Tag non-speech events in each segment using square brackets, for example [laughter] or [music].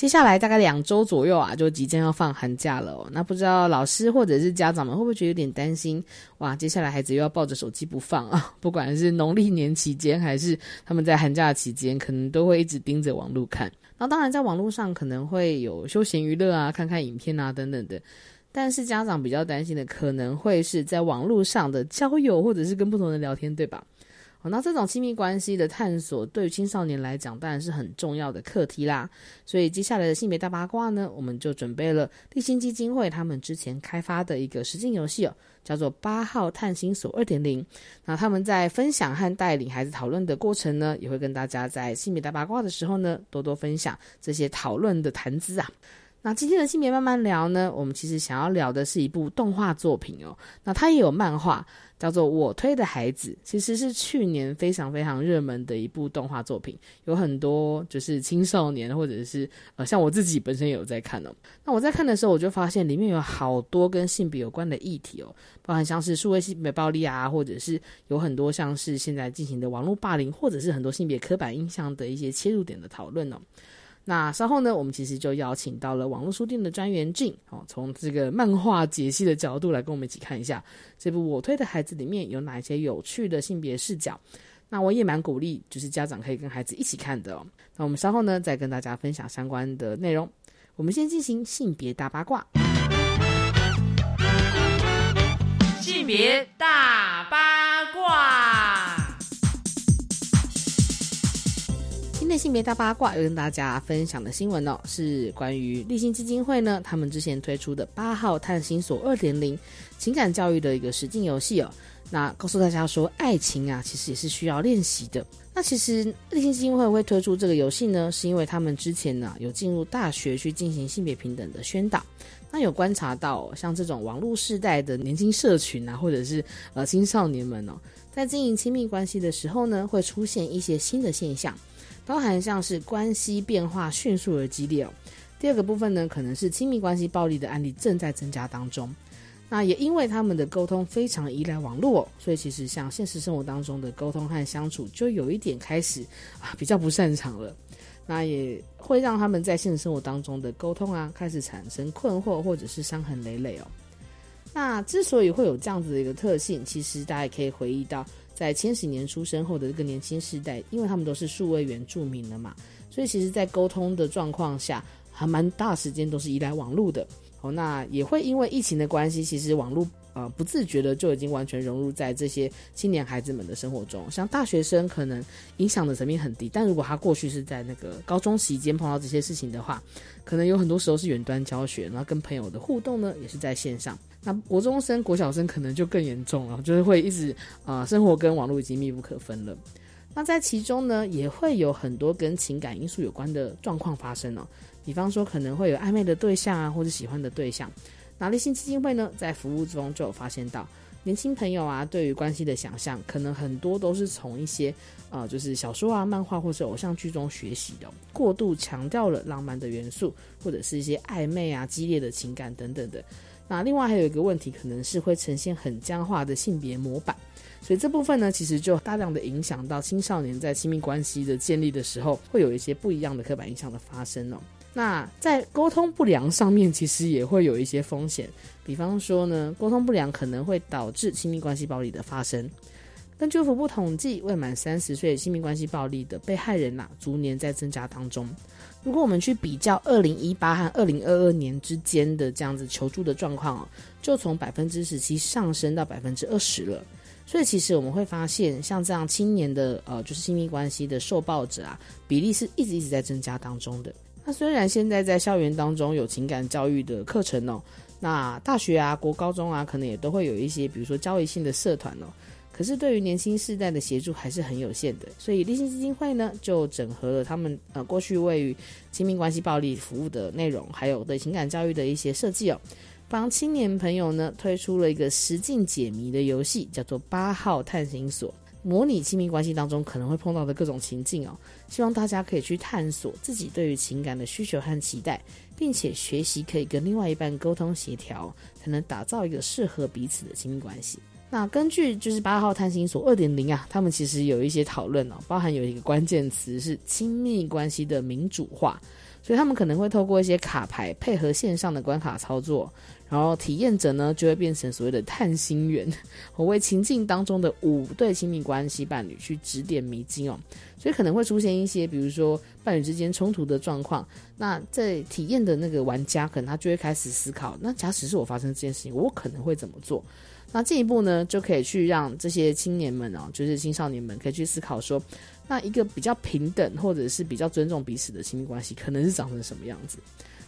接下来大概两周左右啊，就即将要放寒假了。那不知道老师或者是家长们会不会觉得有点担心？哇，接下来孩子又要抱着手机不放啊！[laughs] 不管是农历年期间，还是他们在寒假期间，可能都会一直盯着网络看。那当然，在网络上可能会有休闲娱乐啊，看看影片啊等等的。但是家长比较担心的，可能会是在网络上的交友，或者是跟不同人聊天，对吧？好，那这种亲密关系的探索，对于青少年来讲，当然是很重要的课题啦。所以接下来的性别大八卦呢，我们就准备了立新基金会他们之前开发的一个实境游戏哦，叫做八号探星所二点零。那他们在分享和带领孩子讨论的过程呢，也会跟大家在性别大八卦的时候呢，多多分享这些讨论的谈资啊。那今天的性别慢慢聊呢，我们其实想要聊的是一部动画作品哦，那它也有漫画。叫做我推的孩子，其实是去年非常非常热门的一部动画作品，有很多就是青少年或者是呃像我自己本身也有在看哦。那我在看的时候，我就发现里面有好多跟性别有关的议题哦，包含像是数位性别暴力啊，或者是有很多像是现在进行的网络霸凌，或者是很多性别刻板印象的一些切入点的讨论哦。那稍后呢，我们其实就邀请到了网络书店的专员静，哦，从这个漫画解析的角度来跟我们一起看一下这部我推的孩子里面有哪一些有趣的性别视角。那我也蛮鼓励，就是家长可以跟孩子一起看的哦。那我们稍后呢，再跟大家分享相关的内容。我们先进行性别大八卦，性别大八今天性别大八卦要跟大家分享的新闻哦，是关于立新基金会呢，他们之前推出的八号探心所二点零情感教育的一个实境游戏哦。那告诉大家说，爱情啊，其实也是需要练习的。那其实立新基金会会推出这个游戏呢，是因为他们之前呢有进入大学去进行性别平等的宣导。那有观察到，像这种网络世代的年轻社群啊，或者是呃青少年们哦，在经营亲密关系的时候呢，会出现一些新的现象。包含像是关系变化迅速而激烈哦。第二个部分呢，可能是亲密关系暴力的案例正在增加当中。那也因为他们的沟通非常依赖网络，所以其实像现实生活当中的沟通和相处，就有一点开始啊比较不擅长了。那也会让他们在现实生活当中的沟通啊，开始产生困惑或者是伤痕累累哦。那之所以会有这样子的一个特性，其实大家也可以回忆到。在千禧年出生后的这个年轻世代，因为他们都是数位原住民了嘛，所以其实，在沟通的状况下，还蛮大时间都是依赖网络的。哦，那也会因为疫情的关系，其实网络呃不自觉的就已经完全融入在这些青年孩子们的生活中。像大学生可能影响的层面很低，但如果他过去是在那个高中期间碰到这些事情的话，可能有很多时候是远端教学，然后跟朋友的互动呢也是在线上。那国中生、国小生可能就更严重了，就是会一直啊，生活跟网络已经密不可分了。那在其中呢，也会有很多跟情感因素有关的状况发生哦。比方说，可能会有暧昧的对象啊，或者喜欢的对象。那立信基金会呢，在服务中就有发现到，年轻朋友啊，对于关系的想象，可能很多都是从一些呃，就是小说啊、漫画或者偶像剧中学习的，过度强调了浪漫的元素，或者是一些暧昧啊、激烈的情感等等的。那另外还有一个问题，可能是会呈现很僵化的性别模板，所以这部分呢，其实就大量的影响到青少年在亲密关系的建立的时候，会有一些不一样的刻板印象的发生哦。那在沟通不良上面，其实也会有一些风险，比方说呢，沟通不良可能会导致亲密关系暴力的发生。根据福部统计，未满三十岁亲密关系暴力的被害人呐，逐年在增加当中。如果我们去比较二零一八和二零二二年之间的这样子求助的状况哦，就从百分之十七上升到百分之二十了。所以其实我们会发现，像这样青年的呃，就是亲密关系的受暴者啊，比例是一直一直在增加当中的。虽然现在在校园当中有情感教育的课程哦，那大学啊、国高中啊，可能也都会有一些，比如说交易性的社团哦。可是对于年轻世代的协助还是很有限的。所以立信基金会呢，就整合了他们呃过去位于亲密关系暴力服务的内容，还有对情感教育的一些设计哦，帮青年朋友呢推出了一个实境解谜的游戏，叫做八号探险所。模拟亲密关系当中可能会碰到的各种情境哦，希望大家可以去探索自己对于情感的需求和期待，并且学习可以跟另外一半沟通协调，才能打造一个适合彼此的亲密关系。那根据就是八号探险所二点零啊，他们其实有一些讨论哦，包含有一个关键词是亲密关系的民主化，所以他们可能会透过一些卡牌配合线上的关卡操作。然后体验者呢，就会变成所谓的探心员，[laughs] 我为情境当中的五对亲密关系伴侣去指点迷津哦。所以可能会出现一些，比如说伴侣之间冲突的状况。那在体验的那个玩家，可能他就会开始思考：那假使是我发生这件事情，我可能会怎么做？那进一步呢，就可以去让这些青年们哦，就是青少年们，可以去思考说，那一个比较平等或者是比较尊重彼此的亲密关系，可能是长成什么样子？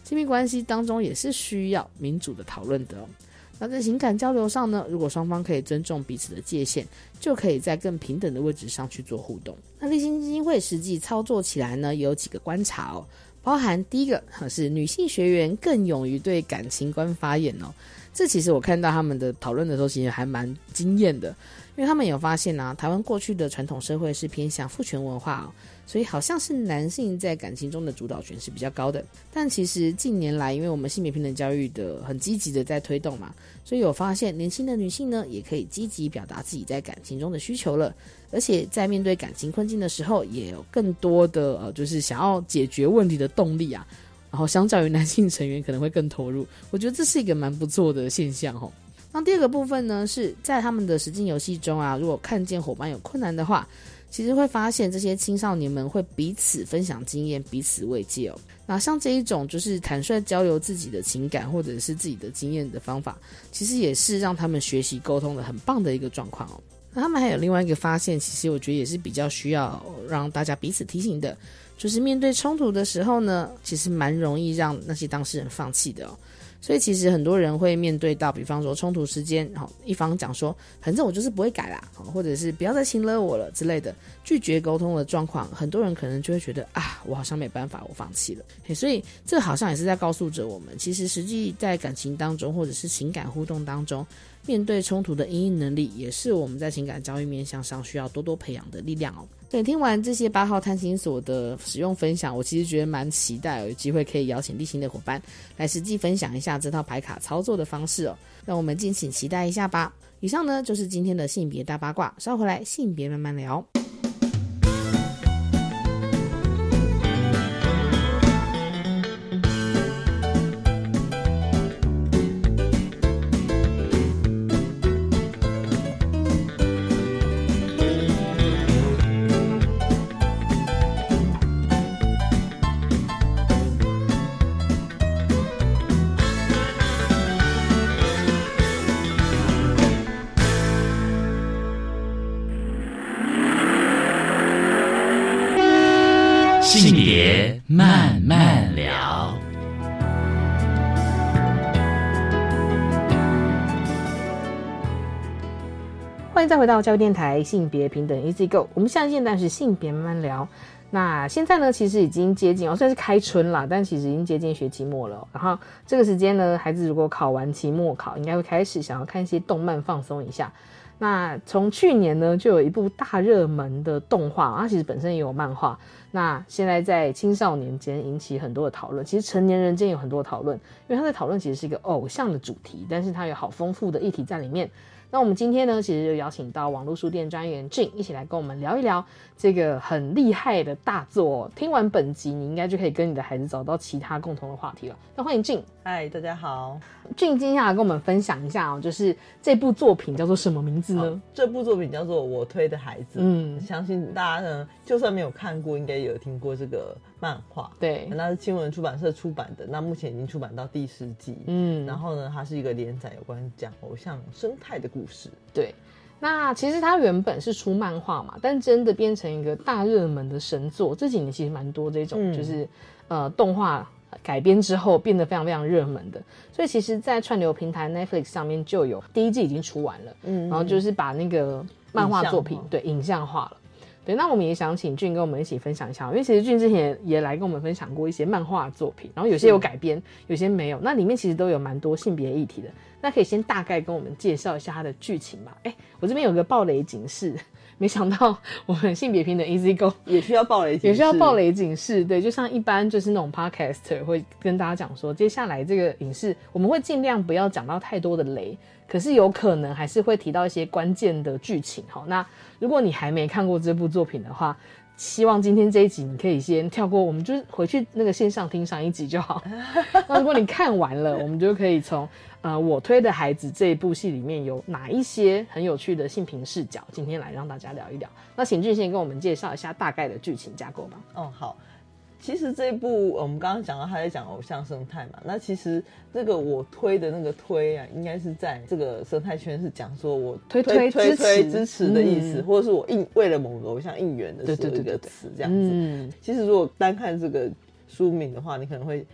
亲密关系当中也是需要民主的讨论的哦。那在情感交流上呢，如果双方可以尊重彼此的界限，就可以在更平等的位置上去做互动。那立新基金会实际操作起来呢，有几个观察哦，包含第一个是女性学员更勇于对感情观发言哦。这其实我看到他们的讨论的时候，其实还蛮惊艳的，因为他们有发现呢，台湾过去的传统社会是偏向父权文化哦。所以好像是男性在感情中的主导权是比较高的，但其实近年来，因为我们性别平等教育的很积极的在推动嘛，所以有发现年轻的女性呢，也可以积极表达自己在感情中的需求了，而且在面对感情困境的时候，也有更多的呃，就是想要解决问题的动力啊。然后相较于男性成员可能会更投入，我觉得这是一个蛮不错的现象哦。那第二个部分呢，是在他们的实际游戏中啊，如果看见伙伴有困难的话。其实会发现，这些青少年们会彼此分享经验，彼此慰藉哦。那像这一种就是坦率交流自己的情感或者是自己的经验的方法，其实也是让他们学习沟通的很棒的一个状况哦。那他们还有另外一个发现，其实我觉得也是比较需要让大家彼此提醒的，就是面对冲突的时候呢，其实蛮容易让那些当事人放弃的哦。所以其实很多人会面对到，比方说冲突时间，好一方讲说，反正我就是不会改啦，或者是不要再亲了我了之类的，拒绝沟通的状况，很多人可能就会觉得啊，我好像没办法，我放弃了。[laughs] 所以这好像也是在告诉着我们，其实实际在感情当中，或者是情感互动当中。面对冲突的应应能力，也是我们在情感交易面向上需要多多培养的力量哦。对，听完这些八号探险所的使用分享，我其实觉得蛮期待有机会可以邀请立新的伙伴来实际分享一下这套牌卡操作的方式哦。让我们敬请期待一下吧。以上呢就是今天的性别大八卦，稍回来性别慢慢聊。迎再回到教育电台性别平等 Easy Go。我们现在现在是性别慢慢聊。那现在呢，其实已经接近哦，虽然是开春啦，但其实已经接近学期末了。然后这个时间呢，孩子如果考完期末考，应该会开始想要看一些动漫放松一下。那从去年呢，就有一部大热门的动画，它其实本身也有漫画。那现在在青少年间引起很多的讨论，其实成年人间有很多讨论，因为他在讨论其实是一个偶像的主题，但是它有好丰富的议题在里面。那我们今天呢，其实就邀请到网络书店专员俊一起来跟我们聊一聊这个很厉害的大作。听完本集，你应该就可以跟你的孩子找到其他共同的话题了。那欢迎俊，嗨，大家好。俊接下来跟我们分享一下哦，就是这部作品叫做什么名字呢？这部作品叫做《我推的孩子》。嗯，相信大家呢，就算没有看过，应该有听过这个漫画。对，那是新闻出版社出版的，那目前已经出版到第十季。嗯，然后呢，它是一个连载有关讲偶像生态的故事。对，那其实它原本是出漫画嘛，但真的变成一个大热门的神作，这几年其实蛮多这种，就是呃动画。改编之后变得非常非常热门的，所以其实，在串流平台 Netflix 上面就有第一季已经出完了，嗯，然后就是把那个漫画作品，对，影像化了。对，那我们也想请俊跟我们一起分享一下，因为其实俊之前也来跟我们分享过一些漫画作品，然后有些有改编，有些没有，那里面其实都有蛮多性别议题的。那可以先大概跟我们介绍一下它的剧情吧。哎，我这边有个暴雷警示。没想到我们性别平等 Easy Go 也需要暴雷，也需要暴雷警示。对，就像一般就是那种 Podcaster 会跟大家讲说，接下来这个影视我们会尽量不要讲到太多的雷，可是有可能还是会提到一些关键的剧情。好，那如果你还没看过这部作品的话，希望今天这一集你可以先跳过，我们就是回去那个线上听上一集就好。[laughs] 那如果你看完了，我们就可以从。呃，我推的孩子这一部戏里面有哪一些很有趣的性平视角？今天来让大家聊一聊。那请俊先跟我们介绍一下大概的剧情架构吧。哦，好。其实这一部我们刚刚讲到他在讲偶像生态嘛，那其实这个我推的那个推啊，应该是在这个生态圈是讲说我推推推推支持的意思，或者是我应为了某个偶像应援的时候一个词这样子。嗯，其实如果单看这个书名的话，你可能会。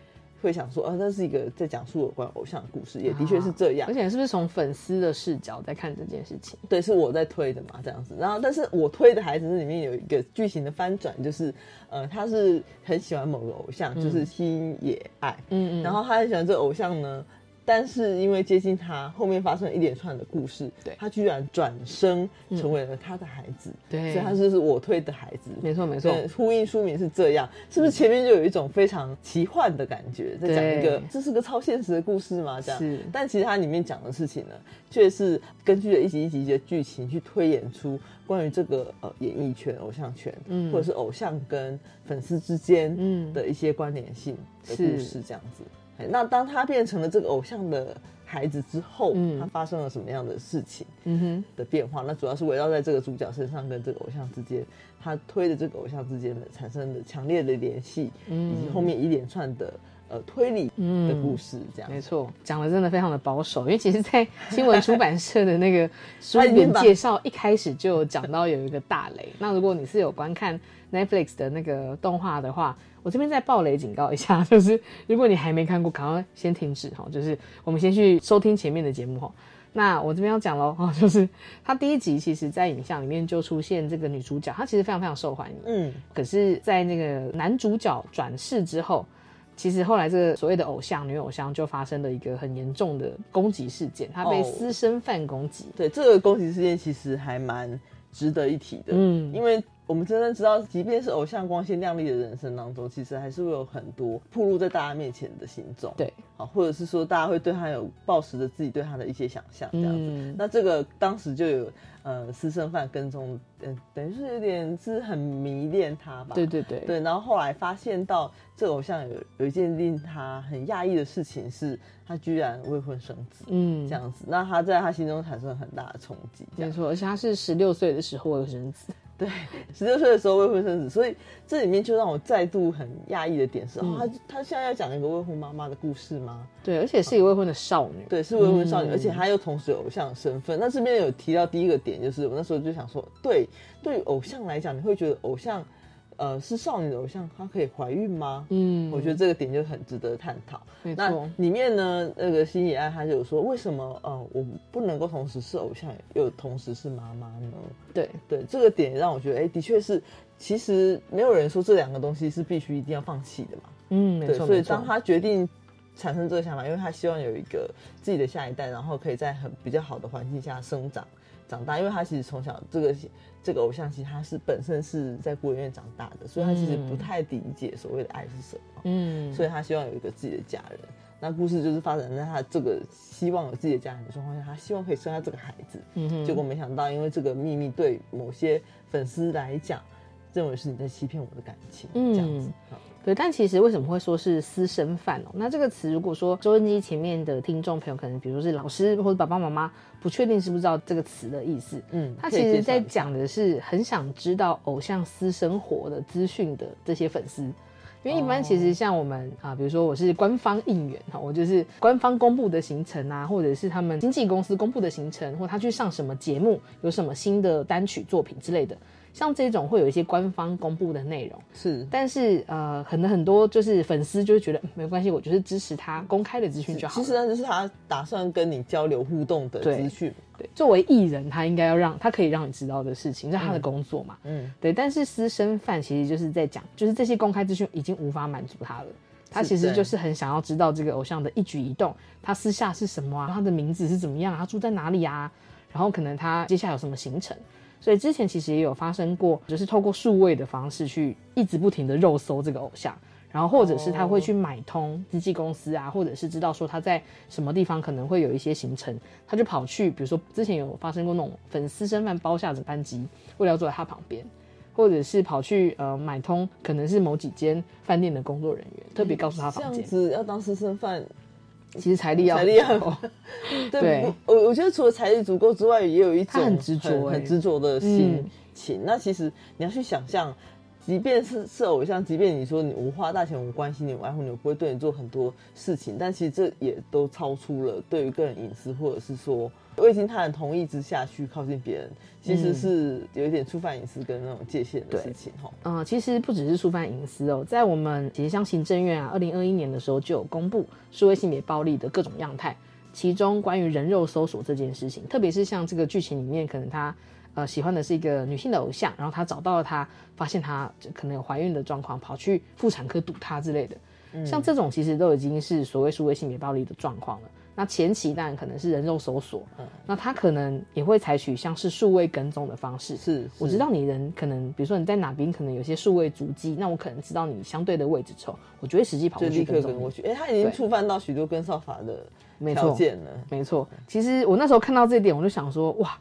会想说，啊，那是一个在讲述有关偶像的故事，也的确是这样。而且是不是从粉丝的视角在看这件事情？对，是我在推的嘛，这样子。然后，但是我推的孩子里面有一个剧情的翻转，就是，呃，他是很喜欢某个偶像，就是星野爱。嗯嗯。然后他很喜欢这个偶像呢。但是因为接近他，后面发生了一连串的故事，对，他居然转生成为了他的孩子，对，所以他就是我推的孩子，没错没错，呼应书名是这样，是不是前面就有一种非常奇幻的感觉，在讲一个这是个超现实的故事吗？这样，是，但其实它里面讲的事情呢，却是根据了一集一集的剧情去推演出关于这个呃演艺圈、偶像圈，嗯，或者是偶像跟粉丝之间嗯。的一些关联性的故事，这样子。那当他变成了这个偶像的孩子之后，他发生了什么样的事情？嗯哼，的变化，那主要是围绕在这个主角身上，跟这个偶像之间，他推的这个偶像之间的产生的强烈的联系，以及后面一连串的呃推理的故事，这样没错，讲的真的非常的保守，因为其实，在新闻出版社的那个 [laughs] 书面介绍一开始就讲到有一个大雷。那如果你是有观看 Netflix 的那个动画的话。我这边再暴雷警告一下，[laughs] 就是如果你还没看过，赶快先停止哈。就是我们先去收听前面的节目哈。那我这边要讲喽哈，[laughs] 就是他第一集其实，在影像里面就出现这个女主角，她其实非常非常受欢迎。嗯。可是，在那个男主角转世之后，其实后来这个所谓的偶像女偶像就发生了一个很严重的攻击事件，她被私生饭攻击。对，这个攻击事件其实还蛮值得一提的。嗯，因为。我们真的知道，即便是偶像光鲜亮丽的人生当中，其实还是会有很多暴露在大家面前的行踪。对，好，或者是说大家会对他有抱持着自己对他的一些想象，这样子。那这个当时就有呃私生饭跟踪，嗯，等于是有点是很迷恋他吧。对对对对。然后后来发现到这个偶像有有一件令他很讶异的事情，是他居然未婚生子。嗯，这样子，那他在他心中产生了很大的冲击。没错，而且他是十六岁的时候未婚生子。对，十六岁的时候未婚生子，所以这里面就让我再度很讶异的点是，哦，他他现在要讲一个未婚妈妈的故事吗？对，而且是一个未婚的少女，对，是未婚少女，而且她又同时有偶像的身份。那这边有提到第一个点，就是我那时候就想说，对，对于偶像来讲，你会觉得偶像。呃，是少女的偶像，她可以怀孕吗？嗯，我觉得这个点就很值得探讨。那里面呢，那个新野爱她就有说，为什么呃，我不能够同时是偶像又同时是妈妈呢？对对，这个点让我觉得，哎，的确是，其实没有人说这两个东西是必须一定要放弃的嘛。嗯，没错。所以当他决定产生这个想法，因为他希望有一个自己的下一代，然后可以在很比较好的环境下生长。长大，因为他其实从小这个这个偶像，其实他是本身是在孤儿院长大的，所以他其实不太理解所谓的爱是什么。嗯，所以他希望有一个自己的家人。那故事就是发展在他这个希望有自己的家人的状况下，他希望可以生下这个孩子。嗯结果没想到，因为这个秘密对某些粉丝来讲，认为是你在欺骗我的感情，这样子。对，但其实为什么会说是私生饭哦？那这个词，如果说收音机前面的听众朋友，可能比如说是老师或者爸爸妈妈，不确定知不知道这个词的意思。嗯，他其实在讲的是很想知道偶像私生活的资讯的这些粉丝，因为一般其实像我们啊，比如说我是官方应援哈，我就是官方公布的行程啊，或者是他们经纪公司公布的行程，或他去上什么节目，有什么新的单曲作品之类的。像这种会有一些官方公布的内容，是，但是呃，可能很多就是粉丝就会觉得、嗯没关系，我就是支持他公开的资讯就好。其实那就是他打算跟你交流互动的对资讯。对，作为艺人，他应该要让他可以让你知道的事情，这是他的工作嘛。嗯，对。但是私生饭其实就是在讲，就是这些公开资讯已经无法满足他了。他其实就是很想要知道这个偶像的一举一动，他私下是什么啊，他的名字是怎么样啊，他住在哪里啊，然后可能他接下来有什么行程。所以之前其实也有发生过，就是透过数位的方式去一直不停的肉搜这个偶像，然后或者是他会去买通经纪公司啊，或者是知道说他在什么地方可能会有一些行程，他就跑去，比如说之前有发生过那种粉丝身份包下着班机，为了要坐在他旁边，或者是跑去呃买通可能是某几间饭店的工作人员，特别告诉他房间这样，子要当私生饭，其实财力要财力要。很 [laughs] 对对。我我我觉得除了财力足够之外，也有一种很执着欸很很执着的心嗯。情。那其实你要去想象，即便是是偶像，即便你说你我花大钱，我关心你，我爱护你，我不会对你做很多事情，但其实这也都超出了对于个人隐私，或者是说未经他人同意之下去靠近别人，其实是有一点触犯隐私跟那种界限的事情哈。嗯，其实不只是触犯隐私哦，在我们其实像行政院啊，二零二一年的时候就有公布数位性别暴力的各种样态，其中关于人肉搜索这件事情，特别是像这个剧情里面，可能他呃喜欢的是一个女性的偶像，然后他找到了她，发现她可能有怀孕的状况，跑去妇产科堵她之类的，像这种其实都已经是所谓数位性别暴力的状况了。那前期当然可能是人肉搜索，嗯那他可能也会采取像是数位跟踪的方式，是，我知道你人可能，比如说你在哪边可能有些数位足迹，那我可能知道你相对的位置之后，我就会实际跑就过去跟踪你。去。哎、他已经对触犯到许多跟少法的条件了。没错，其实我那时候看到这一点，我就想说，哇，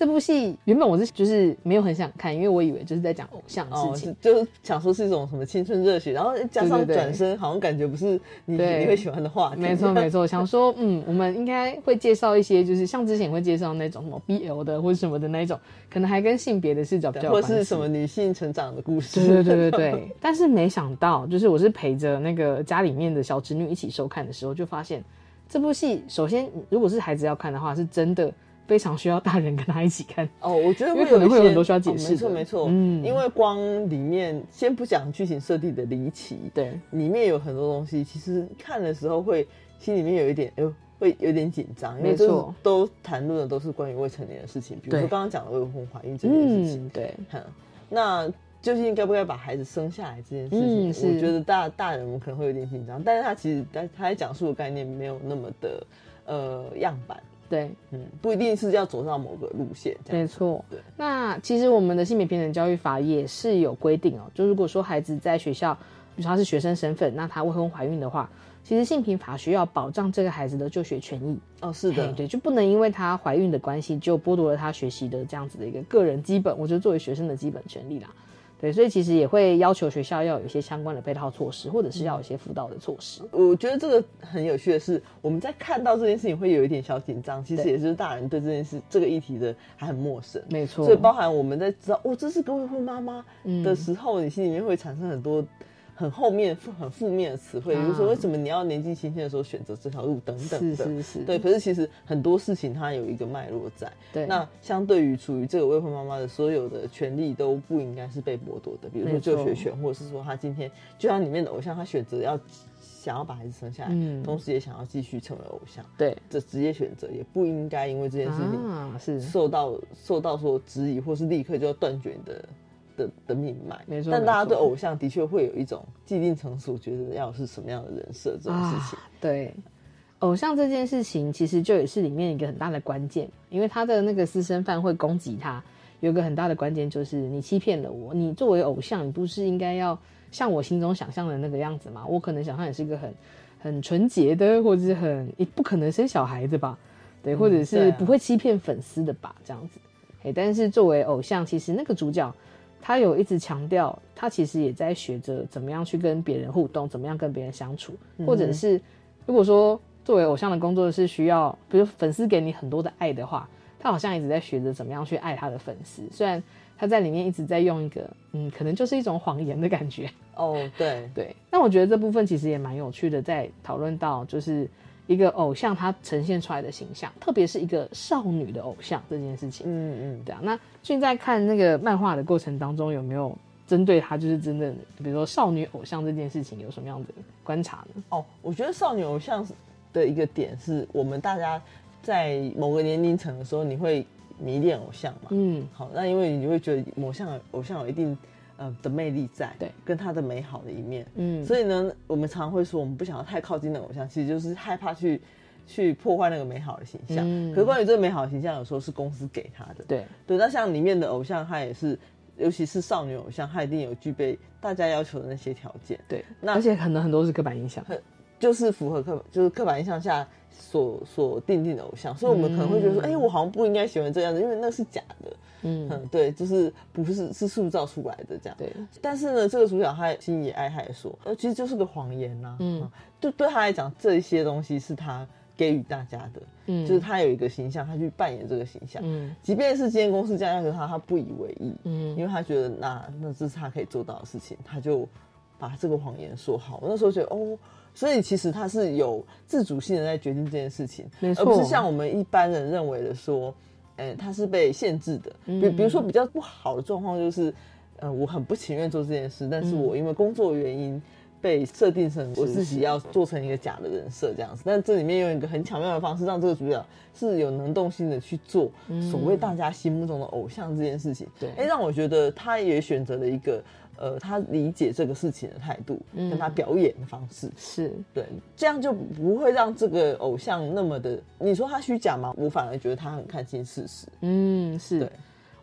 这部戏原本我是就是没有很想看，因为我以为就是在讲偶像的哦，事情。是就是想说是一种什么青春热血，然后加上转身，好像感觉不是你对你会喜欢的话题。没错没错，想说，嗯，我们应该会介绍一些，就是像之前会介绍那种什么 BL 的或者什么的那一种，可能还跟性别的视角比较有或关系。是什么女性成长的故事。对对对对对，[laughs] 但是没想到，就是我是陪着那个家里面的小侄女一起收看的时候，就发现这部戏，首先如果是孩子要看的话，是真的非常需要大人跟他一起看。哦，我觉得因为会有可能会有很多需要解释哦没错没错，嗯因为光里面先不讲剧情设定的离奇，对，里面有很多东西，其实看的时候会心里面有一点，哎呦。会有点紧张，因为这没错都谈论的都是关于未成年的事情，比如说刚刚讲的未婚怀孕这件事情。嗯，对，哼，那究竟该不该把孩子生下来这件事情，嗯我觉得大大人们可能会有点紧张，但是他其实他他在讲述的概念没有那么的呃样板，对，嗯，不一定是要走上某个路线。没错对。那其实我们的性别平等教育法也是有规定哦，就如果说孩子在学校，比如说他是学生身份，那他未婚怀孕的话，其实性平法需要保障这个孩子的就学权益。哦，是的嘿，对，就不能因为她怀孕的关系，就剥夺了她学习的这样子的一个个人基本，我觉得作为学生的基本权利啦。对，所以其实也会要求学校要有一些相关的配套措施，或者是要有一些辅导的措施。我觉得这个很有趣的是，我们在看到这件事情会有一点小紧张，其实也就是大人对这件事这个议题的还很陌生。没错，所以包含我们在知道哦，这是个未婚妈妈嗯的时候，你心里面会产生很多很后面负很负面的词汇，比如说啊为什么你要年纪轻轻的时候选择这条路等等是的。是是，对，可是其实很多事情它有一个脉络在。对。那相对于处于这个未婚妈妈的所有的权利都不应该是被剥夺的，比如说就学权，或者是说她今天就像里面的偶像，她选择要想要把孩子生下来，嗯。同时也想要继续成为偶像，对。这职业选择也不应该因为这件事情啊，是。受到受到说质疑，或是立刻就要断绝你的的的命脉。没错但大家对偶像的确会有一种既定成熟，觉得要是什么样的人设这种事情。啊。对，偶像这件事情其实就也是里面一个很大的关键，因为他的那个私生饭会攻击他，有一个很大的关键就是你欺骗了我。你作为偶像，你不是应该要像我心中想象的那个样子吗？我可能想象也是一个很很纯洁的，或者是很你不可能生小孩的吧？对，或者是啊不会欺骗粉丝的吧？这样子。哎，但是作为偶像，其实那个主角他有一直强调，他其实也在学着怎么样去跟别人互动，怎么样跟别人相处，或者是如果说作为偶像的工作是需要，比如粉丝给你很多的爱的话，他好像一直在学着怎么样去爱他的粉丝。虽然他在里面一直在用一个，嗯，可能就是一种谎言的感觉。哦，对，[laughs] 对，那我觉得这部分其实也蛮有趣的，在讨论到就是一个偶像他呈现出来的形象，特别是一个少女的偶像这件事情。嗯嗯，对啊。那俊在看那个漫画的过程当中，有没有针对他就是真的，比如说少女偶像这件事情，有什么样的观察呢？哦，我觉得少女偶像的一个点是我们大家在某个年龄层的时候，你会迷恋偶像嘛？嗯，好，那因为你会觉得某像偶像有一定呃的魅力在，对，跟他的美好的一面，嗯所以呢，我们常会说我们不想要太靠近那个偶像，其实就是害怕去去破坏那个美好的形象。嗯可是关于这个美好的形象，有时候是公司给他的，对，对。那像里面的偶像，他也是，尤其是少女偶像，他一定有具备大家要求的那些条件，对，那而且可能很多是刻板印象。就是符合刻就是刻板印象下所所定定的偶像，所以我们可能会觉得说，哎、我好像不应该喜欢这样子，因为那是假的。嗯，嗯，对，就是不是是塑造出来的这样。对，但是呢，这个主角他心也爱，他也说，呃，其实就是个谎言呐、嗯。嗯，就对他来讲，这些东西是他给予大家的，嗯。就是他有一个形象，他去扮演这个形象。嗯。即便是今天公司这样要求他，他不以为意，嗯。因为他觉得那那这是他可以做到的事情，他就把这个谎言说好。我那时候觉得哦，所以其实他是有自主性的在决定这件事情，没错而不是像我们一般人认为的说，呃，他是被限制的。嗯比比如说比较不好的状况就是，呃，我很不情愿做这件事，但是嗯我因为工作原因。被设定成我自己要做成一个假的人设这样子，但这里面用一个很巧妙的方式，让这个主角是有能动性的去做所谓大家心目中的偶像这件事情。对哎，让我觉得他也选择了一个呃，他理解这个事情的态度，跟他表演的方式。是，对，这样就不会让这个偶像那么的。你说他虚假吗？我反而觉得他很看清事实。嗯，是对。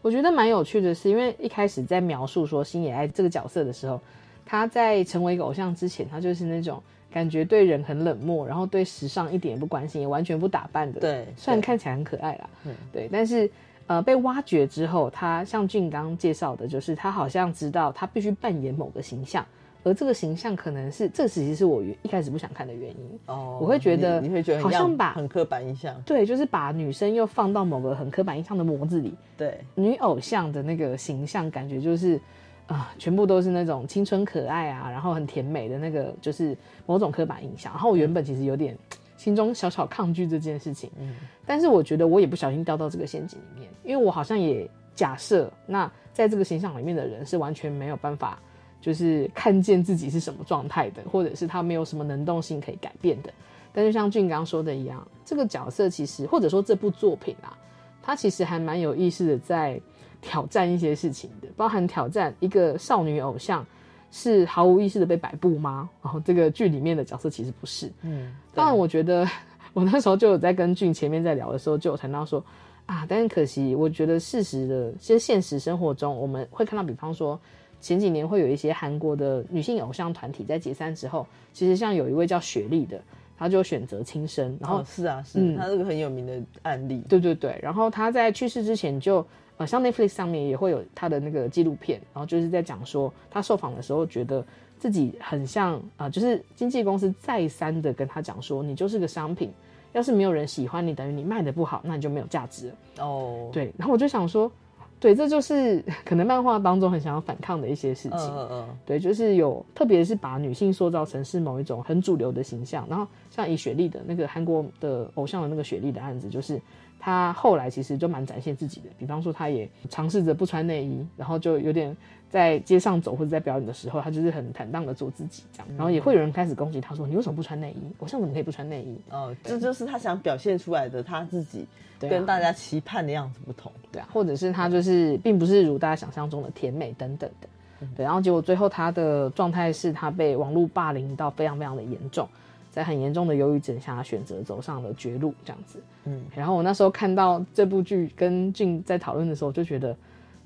我觉得蛮有趣的是，因为一开始在描述说星野爱这个角色的时候，他在成为一个偶像之前，他就是那种感觉对人很冷漠，然后对时尚一点也不关心，也完全不打扮的。对虽然看起来很可爱啦，嗯对，但是呃被挖掘之后，他像俊刚介绍的，就是他好像知道他必须扮演某个形象。而这个形象可能是，这其实是我原一开始不想看的原因。哦我会觉得你你会觉得好像把很刻板印象。对，就是把女生又放到某个很刻板印象的模子里，对，女偶像的那个形象，感觉就是啊、全部都是那种青春可爱啊，然后很甜美的那个，就是某种刻板印象。然后我原本其实有点心中小小抗拒这件事情，嗯但是我觉得我也不小心掉到这个陷阱里面，因为我好像也假设，那在这个形象里面的人是完全没有办法，就是看见自己是什么状态的，或者是他没有什么能动性可以改变的。但就像俊刚说的一样，这个角色其实，或者说这部作品啊，它其实还蛮有意思的在挑战一些事情的，包含挑战一个少女偶像是毫无意识的被摆布吗？然后这个剧里面的角色其实不是，嗯，当然，我觉得 [laughs] 我那时候就有在跟俊前面在聊的时候，就有谈到说啊，但是可惜，我觉得事实的，其实现实生活中我们会看到，比方说前几年会有一些韩国的女性偶像团体在解散之后，其实像有一位叫雪莉的，她就选择轻生，然后哦，是啊，是、嗯。他这个很有名的案例。对对对，然后她在去世之前就呃，像 Netflix 上面也会有他的那个纪录片，然后就是在讲说他受访的时候觉得自己很像啊、呃就是经纪公司再三的跟他讲说，你就是个商品，要是没有人喜欢你，等于你卖的不好，那你就没有价值了。哦，，对，然后我就想说，对，这就是可能漫画当中很想要反抗的一些事嗯情。嗯嗯，对，就是有，特别是把女性塑造成是某一种很主流的形象。然后像以雪莉的那个韩国的偶像的那个雪莉的案子，就是她后来其实就蛮展现自己的。比方说，他也尝试着不穿内衣，然后就有点在街上走或者在表演的时候，他就是很坦荡的做自己这样。然后也会有人开始攻击他说：“你为什么不穿内衣？偶像怎么可以不穿内衣哦，这就是他想表现出来的他自己跟大家期盼的样子不同。？”对啊，或者是他就是并不是如大家想象中的甜美等等的。对，然后结果最后他的状态是他被网络霸凌到非常非常的严重，在很严重的忧郁症下，选择走上了绝路这样子。嗯，然后我那时候看到这部剧跟俊在讨论的时候，我就觉得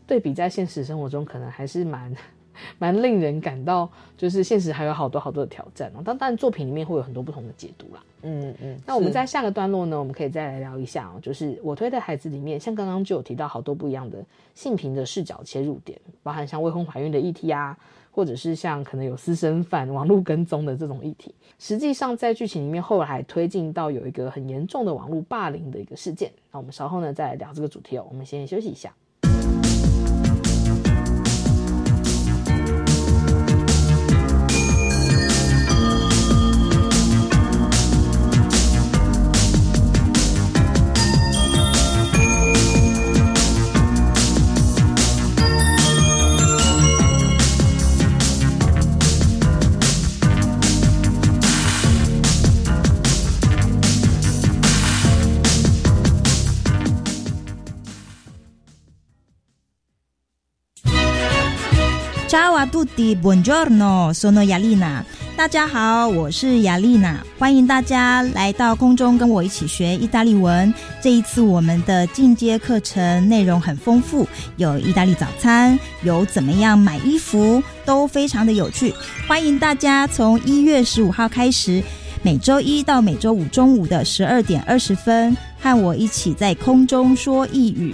对比在现实生活中，可能还是蛮 [laughs] 蛮令人感到，就是现实还有好多好多的挑战哦。但当然作品里面会有很多不同的解读啦。嗯嗯，那我们在下个段落呢，我们可以再来聊一下哦，就是我推的孩子里面，像刚刚就有提到好多不一样的性平的视角切入点，包含像未婚怀孕的议题啊，或者是像可能有私生饭、网络跟踪的这种议题。实际上在剧情里面后来推进到有一个很严重的网络霸凌的一个事件。那我们稍后呢再来聊这个主题哦，我们先休息一下。Ciao a tutti, buongiorno, sono Yalina。大家好，我是雅丽娜，欢迎大家来到空中跟我一起学意大利文。这一次我们的进阶课程内容很丰富，有意大利早餐，有怎么样买衣服，都非常的有趣。欢迎大家从一月十五号开始，每周一到每周五中午的十二点二十分，和我一起在空中说一语。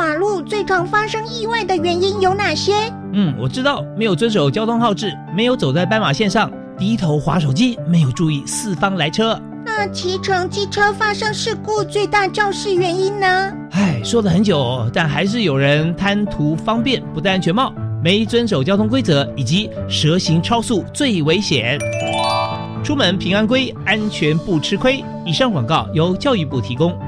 马路最常发生意外的原因有哪些？嗯，我知道，没有遵守交通号志，没有走在斑马线上，低头划手机，没有注意四方来车。那骑乘机车发生事故最大肇事原因呢？唉，说了很久，但还是有人贪图方便，不戴安全帽，没遵守交通规则，以及蛇行超速最危险。出门平安归，安全不吃亏。以上广告由教育部提供。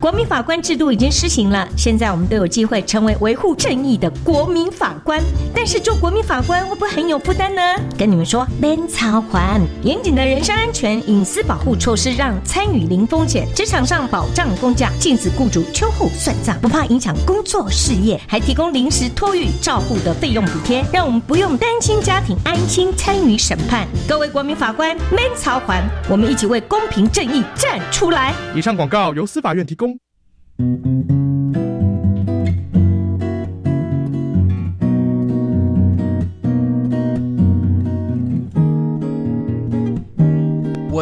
国民法官制度已经施行了，现在我们都有机会成为维护正义的国民法官。但是做国民法官会不会很有负担呢？跟你们说，免操还严谨的人身安全隐私保护措施，让参与零风险，职场上保障工价，禁止雇主秋后算账，不怕影响工作事业，还提供临时托育照护的费用补贴，让我们不用担心家庭，安心参与审判。各位国民法官，免操还，我们一起为公平正义站出来。以上广告由司法院提供。我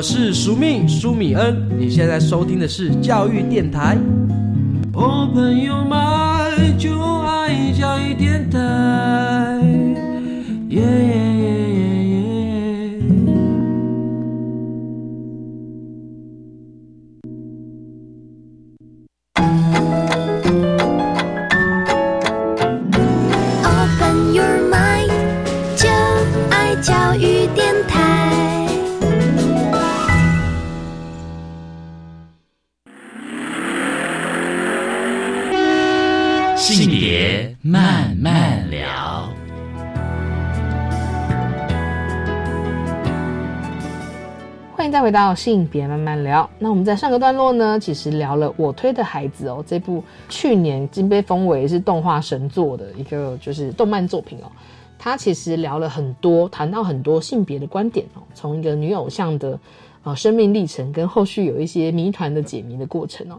是苏密苏米恩，你现在收听的是教育电台。我，朋友们，就爱教育电台。慢慢聊，欢迎再回到性别慢慢聊。那我们在上个段落呢，其实聊了我推的孩子哦，这部去年金杯封为是动画神作的一个就是动漫作品哦。他其实聊了很多，谈到很多性别的观点哦，从一个女偶像的啊生命历程，跟后续有一些谜团的解谜的过程哦。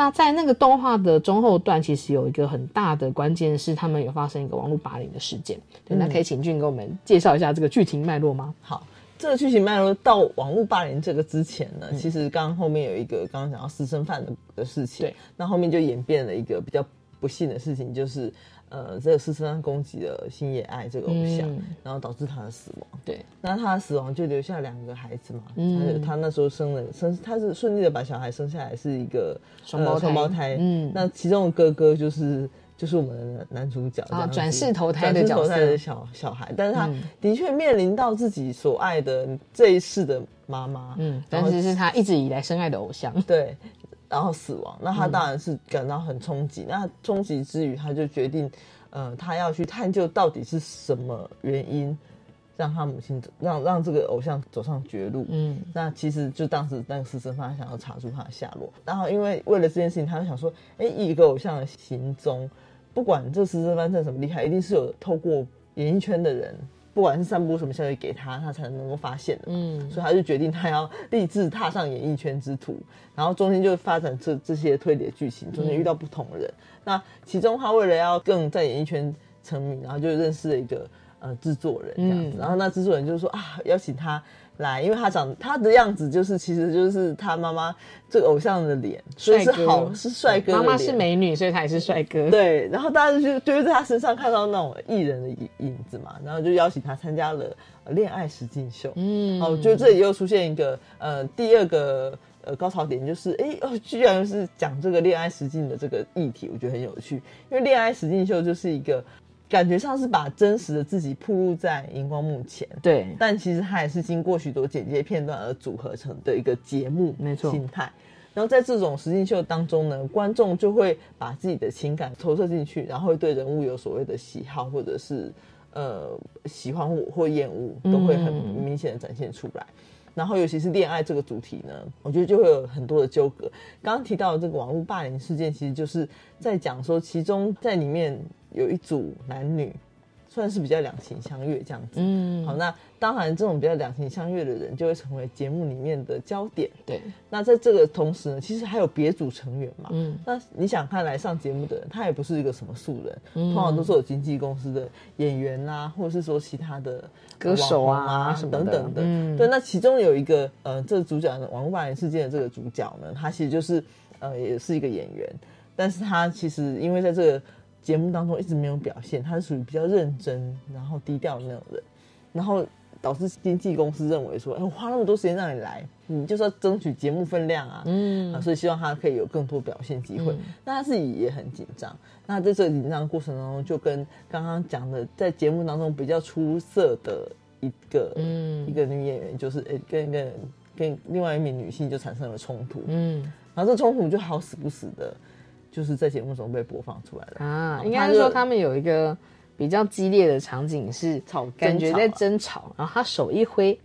那在那个动画的中后段，其实有一个很大的关键是，他们有发生一个网络霸凌的事件。对，那可以请俊给我们介绍一下这个剧情脉络吗？好，这个剧情脉络到网络霸凌这个之前呢，其实刚刚后面有一个刚刚讲到私生饭的的事情，对，那后面就演变了一个比较不幸的事情，就是。呃，这个是身上攻击了星野爱这个偶像，然后导致他的死亡。对，那他的死亡就留下两个孩子嘛。嗯，他那时候生了生，他是顺利的把小孩生下来，是一个双胞双胞胎。嗯，那其中的哥哥就是就是我们的男主角啊，转世投胎的角色的小小孩，但是他的确面临到自己所爱的这一世的妈妈。嗯，但是是他一直以来深爱的偶像。对。然后死亡，那他当然是感到很冲击。那冲击之余，他就决定，呃，他要去探究到底是什么原因让他母亲让让这个偶像走上绝路。嗯，那其实就当时那个私生饭想要查出他的下落。然后因为为了这件事情，他就想说，哎，一个偶像的行踪，不管这私生饭真什么厉害，一定是有透过演艺圈的人。不管是散播什么消息给他，他才能够发现的。嗯，所以他就决定他要立志踏上演艺圈之途，然后中间就发展这这些推理的剧情，中间遇到不同的人。那其中他为了要更在演艺圈成名，然后就认识了一个呃制作人这样子，然后那制作人就说啊，邀请他。来，因为他长他的样子就是，其实就是他妈妈这个偶像的脸，所以是好是帅哥。妈妈是美女，所以他也是帅哥。对，然后大家就就会在他身上看到那种艺人的影影子嘛，然后就邀请他参加了恋爱实境秀。嗯，哦，就这里又出现一个呃第二个呃高潮点，就是哎哦，居然是讲这个恋爱实境的这个议题，我觉得很有趣，因为恋爱实境秀就是一个。感觉上是把真实的自己铺露在荧光幕前，对，但其实它也是经过许多剪接片段而组合成的一个节目，没错。心态，然后在这种实境秀当中呢，观众就会把自己的情感投射进去，然后会对人物有所谓的喜好，或者是呃喜欢或或厌恶，都会很明显的展现出来。然后尤其是恋爱这个主题呢，我觉得就会有很多的纠葛。刚刚提到的这个网络霸凌事件，其实就是在讲说，其中在里面有一组男女。算是比较两情相悦这样子，嗯，好，那当然这种比较两情相悦的人就会成为节目里面的焦点，对。那在这个同时呢，其实还有别组成员嘛，嗯，那你想看来上节目的人，他也不是一个什么素人，通常都是有经纪公司的演员啦，或者是说其他的歌手啊什么等等的，嗯，对。那其中有一个呃，这个主角网络霸凌事件的这个主角呢，他其实就是呃，也是一个演员，但是他其实因为在这个。节目当中一直没有表现，他是属于比较认真，然后低调的那种人，然后导致经纪公司认为说，哎，我花那么多时间让你来，你就是要争取节目分量啊，嗯，啊，所以希望他可以有更多表现机会。那他自己也很紧张，那在这个紧张过程当中，就跟刚刚讲的，在节目当中比较出色的一个，嗯，一个女演员，就是哎，跟一个跟另外一名女性就产生了冲突，嗯，然后这冲突就好死不死的。就是在节目中被播放出来的啊，应该是说他们有一个比较激烈的场景是吵，感觉在争吵，然后他手一挥，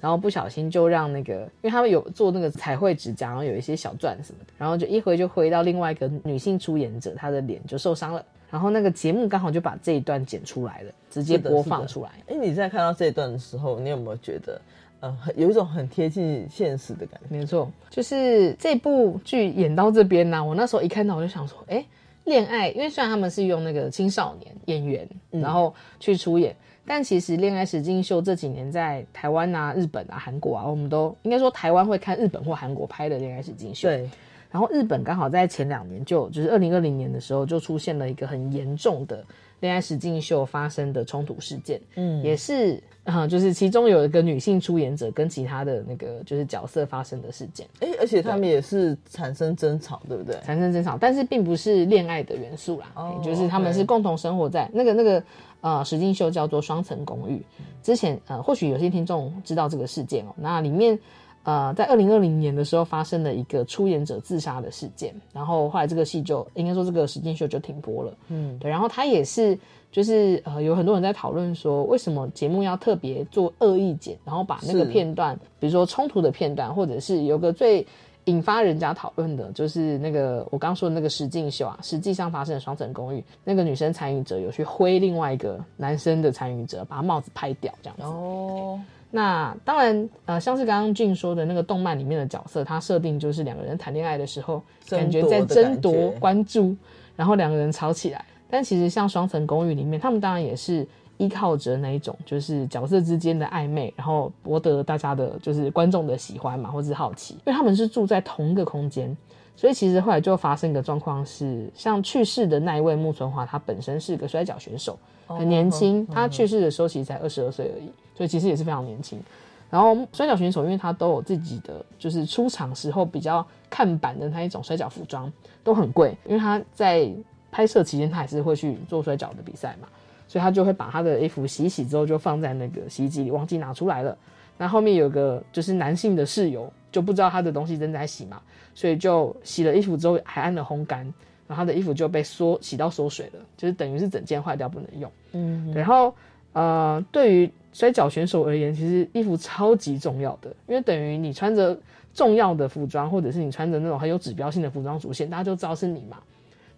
然后不小心就让那个，因为他们有做那个彩绘指甲，然后有一些小钻什么的，然后就一挥就挥到另外一个女性出演者，她的脸就受伤了，然后那个节目刚好就把这一段剪出来了，直接播放出来。哎，你在看到这一段的时候，你有没有觉得？呃，有一种很贴近现实的感觉。没错，就是这部剧演到这边呢，我那时候一看到我就想说，哎，恋爱，因为虽然他们是用那个青少年演员，然后去出演，但其实恋爱实境秀这几年在台湾啊、日本啊、韩国啊，我们都应该说台湾会看日本或韩国拍的恋爱实境秀。对。然后日本刚好在前两年就就是二零二零年的时候就出现了一个很严重的恋爱实境秀发生的冲突事件，嗯，也是啊，就是其中有一个女性出演者跟其他的那个就是角色发生的事件，哎，而且他们也是产生争吵，对不对？产生争吵，但是并不是恋爱的元素啦，就是他们是共同生活在那个那个呃实境秀叫做双层公寓，之前呃或许有些听众知道这个事件哦，那里面。呃，在二零二零年的时候发生了一个出演者自杀的事件，然后后来这个戏就应该说这个实境秀就停播了。嗯，对，然后他也是就是呃有很多人在讨论说，为什么节目要特别做恶意剪，然后把那个片段，比如说冲突的片段，或者是有个最引发人家讨论的，就是那个我刚说的那个实境秀啊，实际上发生的双层公寓，那个女生参与者有去挥另外一个男生的参与者，把帽子拍掉这样子。哦。那当然，呃，像是刚刚俊说的那个动漫里面的角色，他设定就是两个人谈恋爱的时候，感觉在争夺关注，然后两个人吵起来。但其实像双层公寓里面，他们当然也是依靠着那一种，就是角色之间的暧昧，然后博得大家的，就是观众的喜欢嘛，或者是好奇，因为他们是住在同一个空间。所以其实后来就发生一个状况是，像去世的那一位木村华，他本身是个摔跤选手，很年轻。他去世的时候其实才二十二岁而已，所以其实也是非常年轻。然后摔跤选手，因为他都有自己的，就是出场时候比较看板的那一种摔跤服装，都很贵。因为他在拍摄期间，他还是会去做摔跤的比赛嘛，所以他就会把他的衣服洗洗之后，就放在那个洗衣机里，忘记拿出来了。那后面有个就是男性的室友，就不知道他的东西正在洗嘛。所以就洗了衣服之后还按了烘干，然后他的衣服就被缩洗到缩水了，就是等于是整件坏掉不能用。嗯，然后呃，对于摔跤选手而言，其实衣服超级重要的，因为等于你穿着重要的服装，或者是你穿着那种很有指标性的服装出现，大家就知道是你嘛。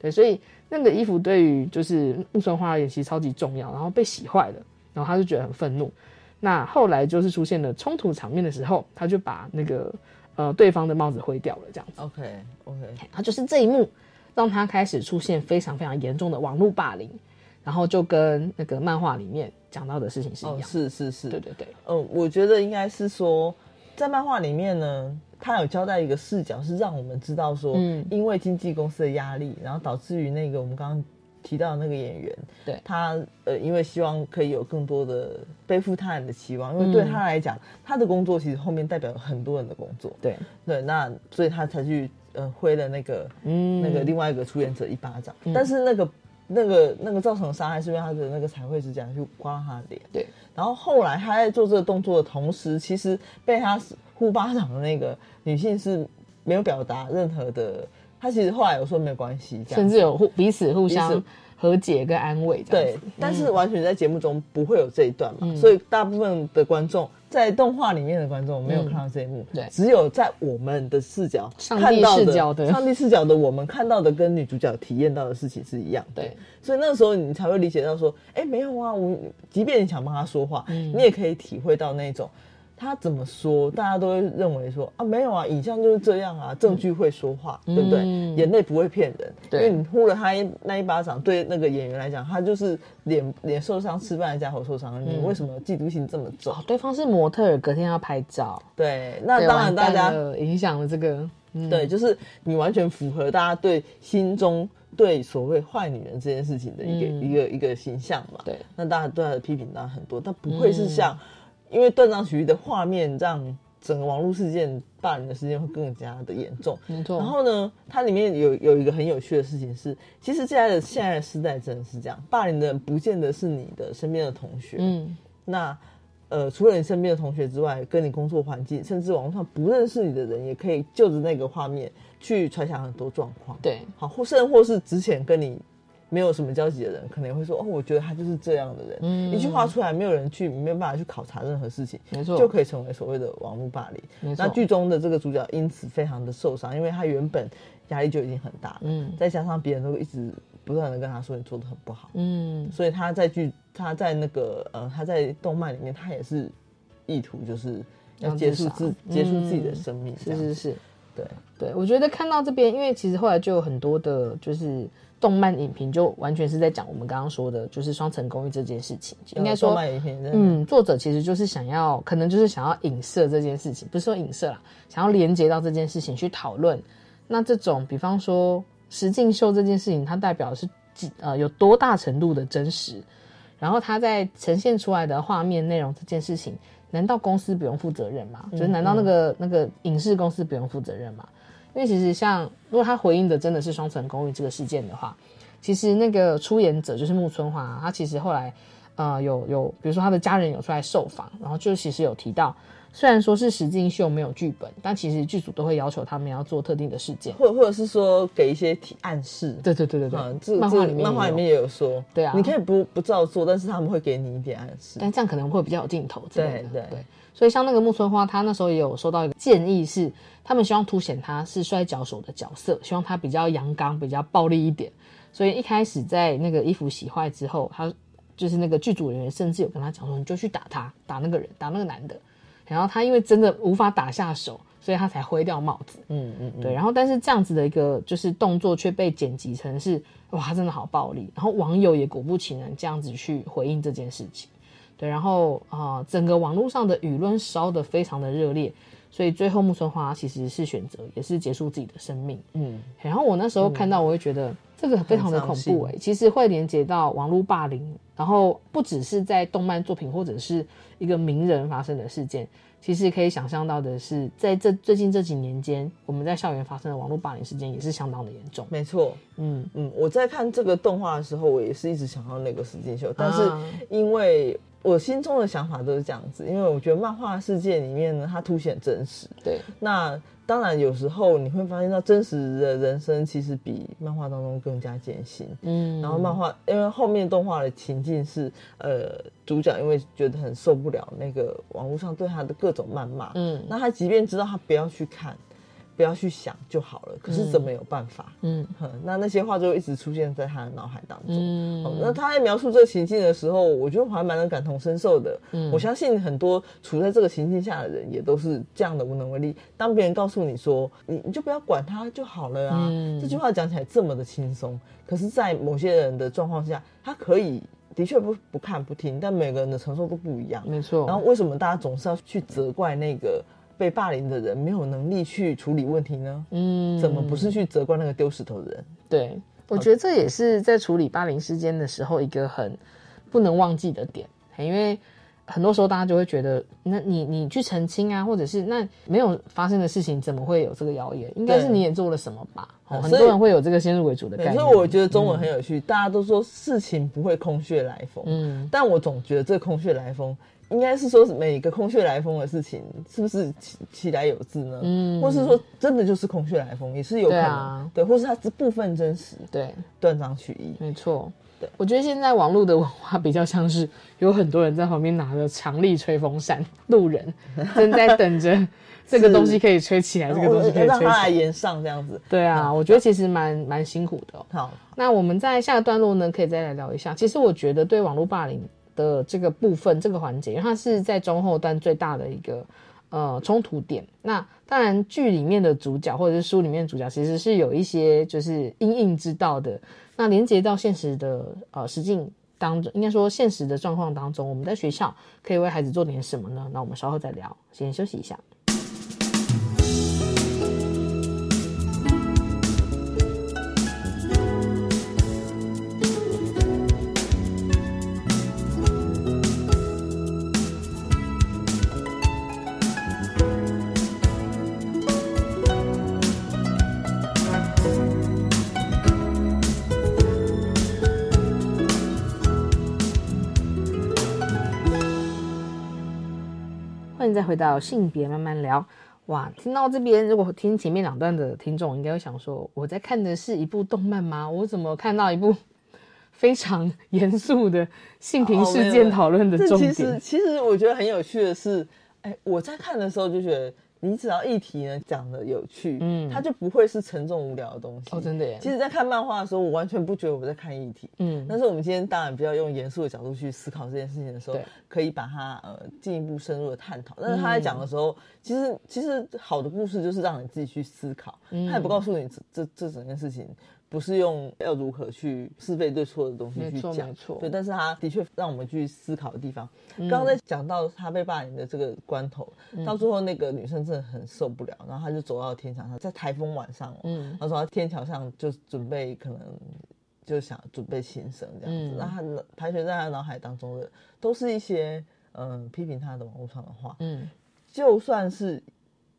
对，所以那个衣服对于就是木村花而言其实超级重要，然后被洗坏了，然后他就觉得很愤怒。那后来就是出现了冲突场面的时候，他就把那个。呃，对方的帽子灰掉了，这样子。OK OK，他就是这一幕，让他开始出现非常非常严重的网络霸凌，然后就跟那个漫画里面讲到的事情是一样。是是是，对对对。嗯，我觉得应该是说，在漫画里面呢，他有交代一个视角，是让我们知道说，嗯，因为经纪公司的压力，然后导致于那个我们刚刚。提到那个演员，对。他呃，因为希望可以有更多的背负他人的期望，因为对他来讲，他的工作其实后面代表了很多人的工作，对。对，那所以他才去呃挥了那个嗯。那个另外一个出演者一巴掌，但是那个那个那个造成伤害是因为他的那个彩绘指甲去刮他的脸，对，然后后来他在做这个动作的同时，其实被他呼巴掌的那个女性是没有表达任何的。他其实后来有说没有关系，甚至有互彼此互相和解跟安慰这样对子。，但是完全在节目中不会有这一段嘛，所以大部分的观众在动画里面的观众没有看到这一幕，对。只有在我们的视角上帝看到视角的。上帝视角的我们看到的跟女主角体验到的事情是一样的，对，所以那个时候你才会理解到说，哎，没有啊，我即便你想帮他说话，嗯。你也可以体会到那种。他怎么说，大家都会认为说啊，没有啊，影像就是这样啊，证据会说话，对不对？嗯。眼泪不会骗人，因为你呼了他一那一巴掌，对那个演员来讲，他就是脸脸受伤，吃饭的家伙受伤了。你为什么嫉妒心这么重？哦，对方是模特儿，隔天要拍照，对，那当然大家影响了这个，嗯。对，就是你完全符合大家对心中对所谓坏女人这件事情的一个、嗯。一个一个形象嘛。对，那大家对她的批评当然很多，但不会是像、因为断章取义的画面让整个网络事件霸凌的事件会更加的严重。没错。然后呢，它里面有有一个很有趣的事情是，其实现在的现在的时代真的是这样，霸凌的人不见得是你的身边的同学，嗯，那呃，除了你身边的同学之外，跟你工作环境，甚至网络上不认识你的人，也可以就着那个画面去揣想很多状况。对，好，或甚或是之前跟你没有什么交集的人，可能也会说，哦，我觉得他就是这样的人。嗯。一句话出来，没有人去，没有办法去考察任何事情，没错。就可以成为所谓的网络霸凌。没错。那剧中的这个主角因此非常的受伤，因为他原本压力就已经很大了，嗯。再加上别人都一直不断的跟他说你做的很不好，嗯，所以他在剧他在那个呃他在动漫里面，他也是意图就是要结束自结束自己的嗯。生命，是是是，对。对，我觉得看到这边，因为其实后来就有很多的，就是动漫影评，就完全是在讲我们刚刚说的，就是双层公寓这件事情。应该说嗯，嗯，作者其实就是想要，可能就是想要影射这件事情，不是说影射啦，想要连接到这件事情去讨论。那这种，比方说实境秀这件事情，它代表的是几呃有多大程度的真实，然后它在呈现出来的画面内容这件事情，难道公司不用负责任吗？就是难道那个那个影视公司不用负责任吗？因为其实像如果他回应的真的是双层公寓这个事件的话，其实那个出演者就是木村花，他其实后来呃有有，比如说他的家人有出来受访，然后就其实有提到，虽然说是实境秀没有剧本，但其实剧组都会要求他们要做特定的事件。或或者是说给一些提暗示，对对对对对，嗯，这漫画里面漫画里面也有说，对啊。你可以不不照做，但是他们会给你一点暗示，但这样可能会比较有镜头之类的。对对。对，所以像那个木村花，他那时候也有收到一个建议是，他们希望凸显他是摔跤手的角色，希望他比较阳刚、比较暴力一点。所以一开始在那个衣服洗坏之后，他就是那个剧组人员甚至有跟他讲说，你就去打他，打那个人，打那个男的。然后他因为真的无法打下手，所以他才挥掉帽子。嗯嗯嗯，对，然后但是这样子的一个就是动作却被剪辑成是哇，他真的好暴力。然后网友也果不其然这样子去回应这件事情。对，然后啊、呃整个网络上的舆论烧得非常的热烈，所以最后木村花其实是选择也是结束自己的生命。嗯，然后我那时候看到，我会觉得这个非常的恐怖哎、其实会连接到网络霸凌，然后不只是在动漫作品或者是一个名人发生的事件，其实可以想象到的是，在这最近这几年间，我们在校园发生的网络霸凌事件也是相当的严重。没错，嗯嗯，我在看这个动画的时候，我也是一直想到那个实境秀，但是啊因为我心中的想法都是这样子，因为我觉得漫画世界里面呢，它凸显真实。对，那当然有时候你会发现到真实的人生其实比漫画当中更加艰辛。嗯然后漫画因为后面动画的情境是，呃，主角因为觉得很受不了那个网络上对他的各种谩骂，嗯那他即便知道他不要去看，不要去想就好了，可是怎么有办法？嗯哼那那些话就一直出现在他的脑海当中。嗯哦那他在描述这个情境的时候，我觉得我还蛮能感同身受的。嗯我相信很多处在这个情境下的人，也都是这样的无能为力。当别人告诉你说你你就不要管他就好了啊，嗯这句话讲起来这么的轻松，可是，在某些人的状况下，他可以的确不不看不听，但每个人的承受都不一样。没错。然后为什么大家总是要去责怪那个被霸凌的人没有能力去处理问题呢？嗯怎么不是去责怪那个丢石头的人？对，我觉得这也是在处理霸凌事件的时候一个很不能忘记的点，因为很多时候大家就会觉得，那你你去澄清啊，或者是那没有发生的事情，怎么会有这个谣言？应该是你也做了什么吧？哦，很多人会有这个先入为主的概对，念。所以我觉得中文很有趣，大家都说事情不会空穴来风，嗯但我总觉得这空穴来风应该是说每个空穴来风的事情，是不是其其来有自呢？嗯，或是说真的就是空穴来风，也是有可能，对啊对，或是它是部分真实，对，断章取义。没错。对我觉得现在网络的文化比较像是有很多人在旁边拿着强力吹风扇，路人 [laughs] 正在等着这个东西可以吹起来，这个东西可以吹起让它来来。延上这样子。对啊，我觉得其实蛮蛮辛苦的、哦。好，那我们在下个段落呢，可以再来聊一下。其实我觉得对网络霸凌呃这个部分，这个环节，因为它是在中后段最大的一个呃冲突点。那当然，剧里面的主角或者是书里面的主角，其实是有一些就是因应之道的。那连接到现实的呃实境当中，应该说现实的状况当中，我们在学校可以为孩子做点什么呢？那我们稍后再聊，先休息一下。再回到性别慢慢聊。哇，听到这边，如果听前面两段的听众，应该会想说，我在看的是一部动漫吗？我怎么看到一部 [laughs] 非常严肃的性平事件讨论的重点？这其实其实我觉得很有趣的是，哎，我在看的时候就觉得，你只要议题呢讲的有趣，嗯，它就不会是沉重无聊的东西。哦，真的耶。其实，在看漫画的时候，我完全不觉得我在看议题，嗯。但是我们今天当然比较用严肃的角度去思考这件事情的时候，可以把它呃进一步深入的探讨。但是他在讲的时候，其实其实好的故事就是让你自己去思考，他也不告诉你这这这整件事情。不是用要如何去是非对错的东西去讲，没错，对，但是他的确让我们去思考的地方。刚刚在讲到他被霸凌的这个关头，到最后那个女生真的很受不了，然后她就走到天桥上，在台风晚上，嗯，然后走到天桥上就准备可能就想准备轻生这样子，那他盘旋在他脑海当中的都是一些嗯批评他的网络上的话，嗯，就算是。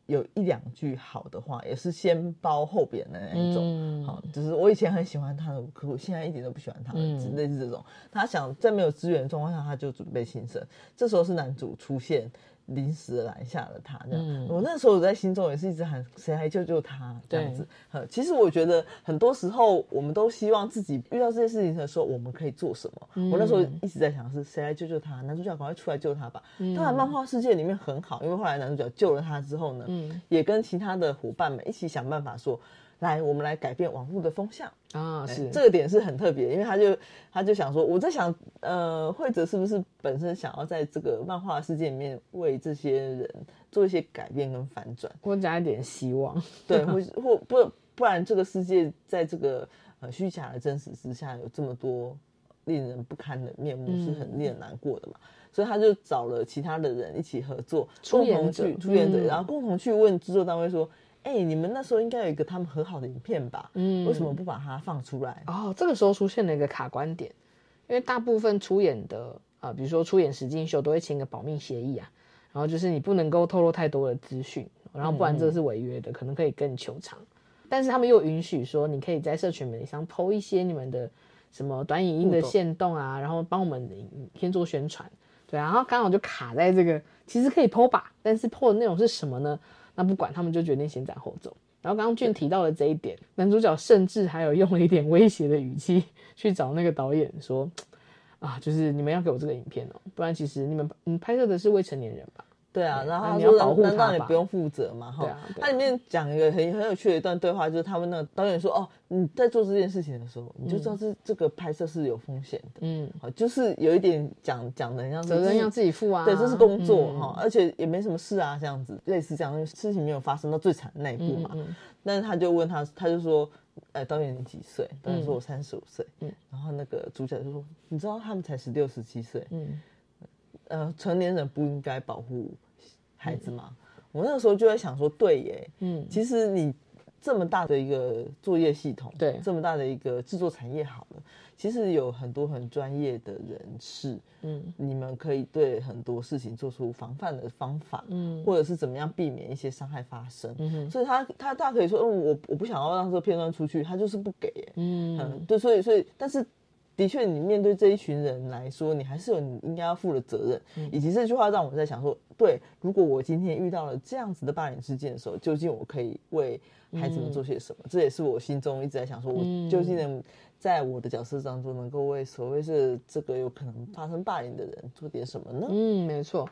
有一两句好的话，也是先褒后贬的那一种。好，就是我以前很喜欢他的，可我现在一点都不喜欢他的，类似这种。他想在没有资源的状况下，他就准备新生。这时候是男主出现，临时拦下了他。这样，我那时候我在心中也是一直喊谁来救救他这样子。其实我觉得很多时候我们都希望自己遇到这些事情的时候，我们可以做什么。我那时候一直在想是谁来救救他，男主角赶快出来救他吧。当然，漫画世界里面很好，因为后来男主角救了他之后呢。嗯，也跟其他的伙伴们一起想办法说，来，我们来改变网络的风向啊！是这个点是很特别，因为他就他就想说，我在想，呃，惠者是不是本身想要在这个漫画世界里面为这些人做一些改变跟反转，或加一点希望？对，或或不不然，这个世界在这个呃虚假的真实之下，有这么多令人不堪的面目，是很令人难过的嘛。所以他就找了其他的人一起合作，共同去出演者，然后共同去问制作单位说：“哎，你们那时候应该有一个他们和好的影片吧？嗯，为什么不把它放出来？”哦，这个时候出现了一个卡关点，因为大部分出演的啊，比如说出演实境秀都会签个保密协议啊，然后就是你不能够透露太多的资讯，然后不然这是违约的，可能可以跟你求偿。但是他们又允许说，你可以在社群媒体上抛一些你们的什么短影音的线动啊，然后帮我们先做宣传。对，然后刚好就卡在这个，其实可以剖吧，但是剖的内容是什么呢？那不管，他们就决定先斩后奏。然后刚刚俊提到了这一点，男主角甚至还有用了一点威胁的语气去找那个导演说：“啊，就是你们要给我这个影片哦，不然其实你们你拍摄的是未成年人吧？”对啊，然后你要保护他难道你不用负责吗？哈，它里面讲一个很很有趣的一段对话，就是他们那个导演说：“哦，你在做这件事情的时候，你就知道这这个拍摄是有风险的。”嗯，好，就是有一点讲讲的像责任要自己负啊，对，这是工作哈，而且也没什么事啊，这样子类似这样的事情没有发生到最惨的那一步嘛。但是他就问他，他就说：“哎，导演你几岁？”导演说：“我三十五岁。”嗯，然后那个主角就说：“你知道他们才十六十七岁，嗯，呃，成年人不应该保护。”孩子嘛，我那个时候就在想说，对耶，嗯，其实你这么大的一个作业系统，对，这么大的一个制作产业，好了，其实有很多很专业的人士，嗯，你们可以对很多事情做出防范的方法，嗯，或者是怎么样避免一些伤害发生，嗯所以他他大可以说，嗯，我我不想要让这个片段出去，他就是不给，嗯，对，所以所以，但是的确，你面对这一群人来说，你还是有你应该要负的责任。以及这句话让我在想说，对，如果我今天遇到了这样子的霸凌事件的时候，究竟我可以为孩子们做些什么？这也是我心中一直在想，说我究竟能在我的角色当中，能够为所谓是这个有可能发生霸凌的人做点什么呢？嗯，没错。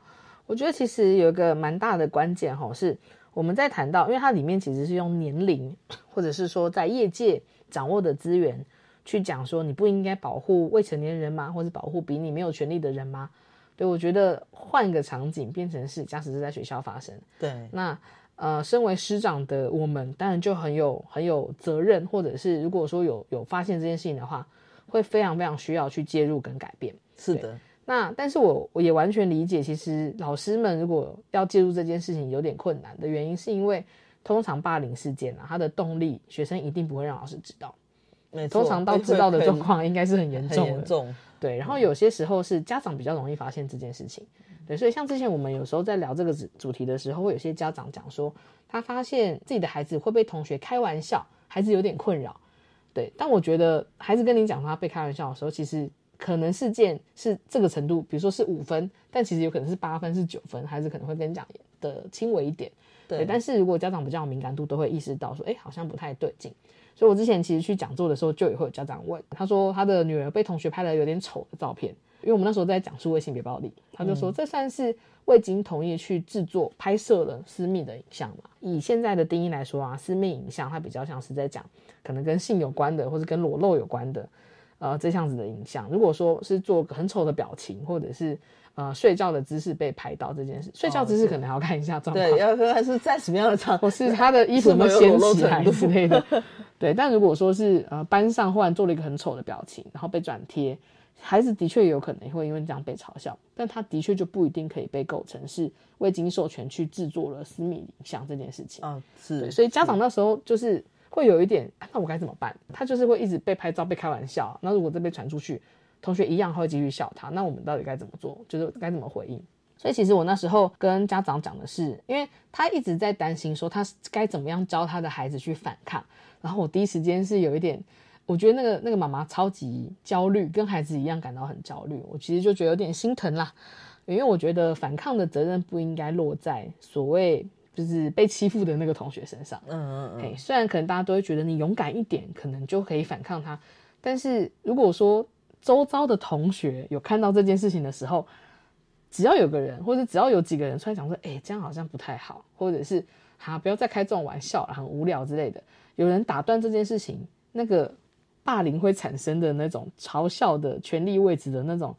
我觉得其实有一个蛮大的关键哈，是我们在谈到，因为它里面其实是用年龄，或者是说在业界掌握的资源。去讲说你不应该保护未成年人吗？或者保护比你没有权利的人吗？对我觉得换一个场景，变成是假使是在学校发生，对，那呃，身为师长的我们当然就很有很有责任，或者是如果说有有发现这件事情的话，会非常非常需要去介入跟改变。是的，那但是我我也完全理解，其实老师们如果要介入这件事情有点困难的原因，是因为通常霸凌事件啊，它的动力学生一定不会让老师知道。通常到知道的状况应该是很严重，很严重。对，然后有些时候是家长比较容易发现这件事情。对，所以像之前我们有时候在聊这个主主题的时候，会有些家长讲说，他发现自己的孩子会被同学开玩笑，孩子有点困扰。对，但我觉得孩子跟你讲他被开玩笑的时候，其实可能事件是这个程度，比如说是五分，但其实有可能是八分、是九分，孩子可能会跟你讲的轻微一点。对，但是如果家长比较有敏感度，都会意识到说，哎，好像不太对劲。所以，我之前其实去讲座的时候，就也会有家长问，他说他的女儿被同学拍了有点丑的照片，因为我们那时候在讲数位性别暴力，他就说这算是未经同意去制作拍摄了私密的影像嘛？以现在的定义来说啊，私密影像它比较像是在讲可能跟性有关的，或者跟裸露有关的，呃，这样子的影像。如果说是做很丑的表情，或者是呃，睡觉的姿势被拍到这件事，睡觉姿势可能还要看一下状况，对，要看还是在什么样的场，或是他的衣服有没有掀起来之类的。对，但如果说是呃班上忽然做了一个很丑的表情，然后被转贴，孩子的确有可能会因为这样被嘲笑，但他的确就不一定可以被构成是未经授权去制作了私密影像这件事情。嗯，是，所以家长那时候就是会有一点，那我该怎么办？他就是会一直被拍照、被开玩笑，那如果这被传出去。同学一样会继续笑他，那我们到底该怎么做？就是该怎么回应？所以其实我那时候跟家长讲的是，因为他一直在担心说他该怎么样教他的孩子去反抗，然后我第一时间是有一点，我觉得那个那个妈妈超级焦虑，跟孩子一样感到很焦虑，我其实就觉得有点心疼啦，因为我觉得反抗的责任不应该落在所谓就是被欺负的那个同学身上。嗯嗯嗯。虽然可能大家都会觉得你勇敢一点，可能就可以反抗他，但是如果说周遭的同学有看到这件事情的时候，只要有个人，或者只要有几个人出来讲说：“哎，这样好像不太好，或者是哈，不要再开这种玩笑了，很无聊之类的。”有人打断这件事情，那个霸凌会产生的那种嘲笑的权力位置的那种。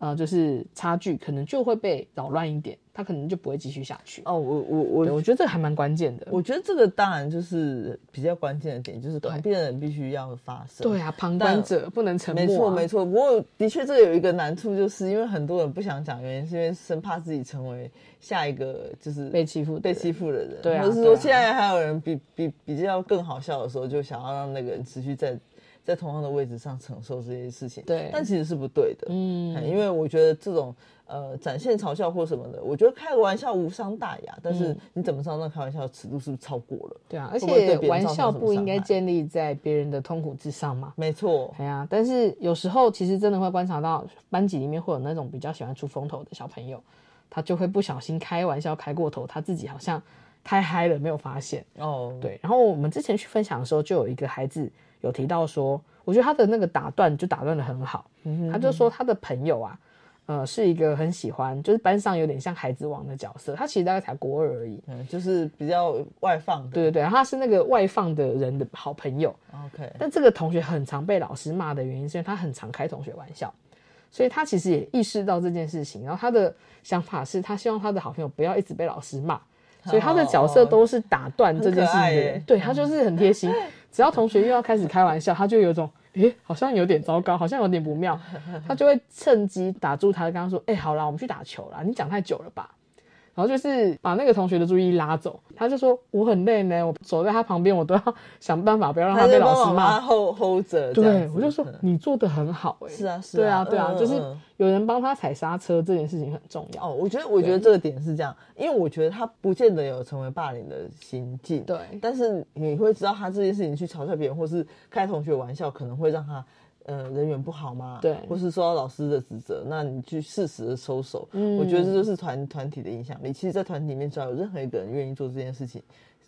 呃，就是差距可能就会被扰乱一点，他可能就不会继续下去。哦，我我我，我觉得这个还蛮关键的。我觉得这个当然就是比较关键的点，就是旁边的人必须要发声。对啊，旁观者不能沉默。没错没错。不过的确，这有一个难处，就是因为很多人不想讲，原因是因为生怕自己成为下一个就是被欺负被欺负的人。对啊。或是说，现在还有人比比比较更好笑的时候，就想要让那个人持续在。在同样的位置上承受这些事情，对，但其实是不对的，嗯，因为我觉得这种呃展现嘲笑或什么的，我觉得开个玩笑无伤大雅，但是你怎么知道那开玩笑的尺度是不是超过了？对啊，而且玩笑不应该建立在别人的痛苦之上嘛？没错，对啊，但是有时候其实真的会观察到班级里面会有那种比较喜欢出风头的小朋友，他就会不小心开玩笑开过头，他自己好像太嗨了没有发现哦，对，然后我们之前去分享的时候，就有一个孩子。有提到说，我觉得他的那个打断就打断的很好。他就说他的朋友啊，呃，是一个很喜欢，就是班上有点像孩子王的角色。他其实大概才国二而已，嗯，就是比较外放。对对对，他是那个外放的人的好朋友。OK，但这个同学很常被老师骂的原因，是因为他很常开同学玩笑，所以他其实也意识到这件事情。然后他的想法是他希望他的好朋友不要一直被老师骂，所以他的角色都是打断这件事情。对他就是很贴心。[laughs] 只要同学又要开始开玩笑，他就有种，诶，好像有点糟糕，好像有点不妙，他就会趁机打住他，刚刚说，哎，好啦，我们去打球啦，你讲太久了吧。然后就是把那个同学的注意力拉走，他就说我很累呢，我走在他旁边，我都要 [laughs] 想办法不要让他被老师骂。hold hold 着，对，我就说你做的很好，哎，是啊，是啊，对啊，对啊，就是有人帮他踩刹车，这件事情很重要。哦，我觉得，我觉得这个点是这样，因为我觉得他不见得有成为霸凌的行径，对，但是你会知道他这件事情去嘲笑别人，或是开同学玩笑，可能会让他。呃人缘不好吗？对或是受到老师的指责，那你去适时的收手。嗯我觉得这就是团团体的影响力。其实，在团体里面，只要有任何一个人愿意做这件事情，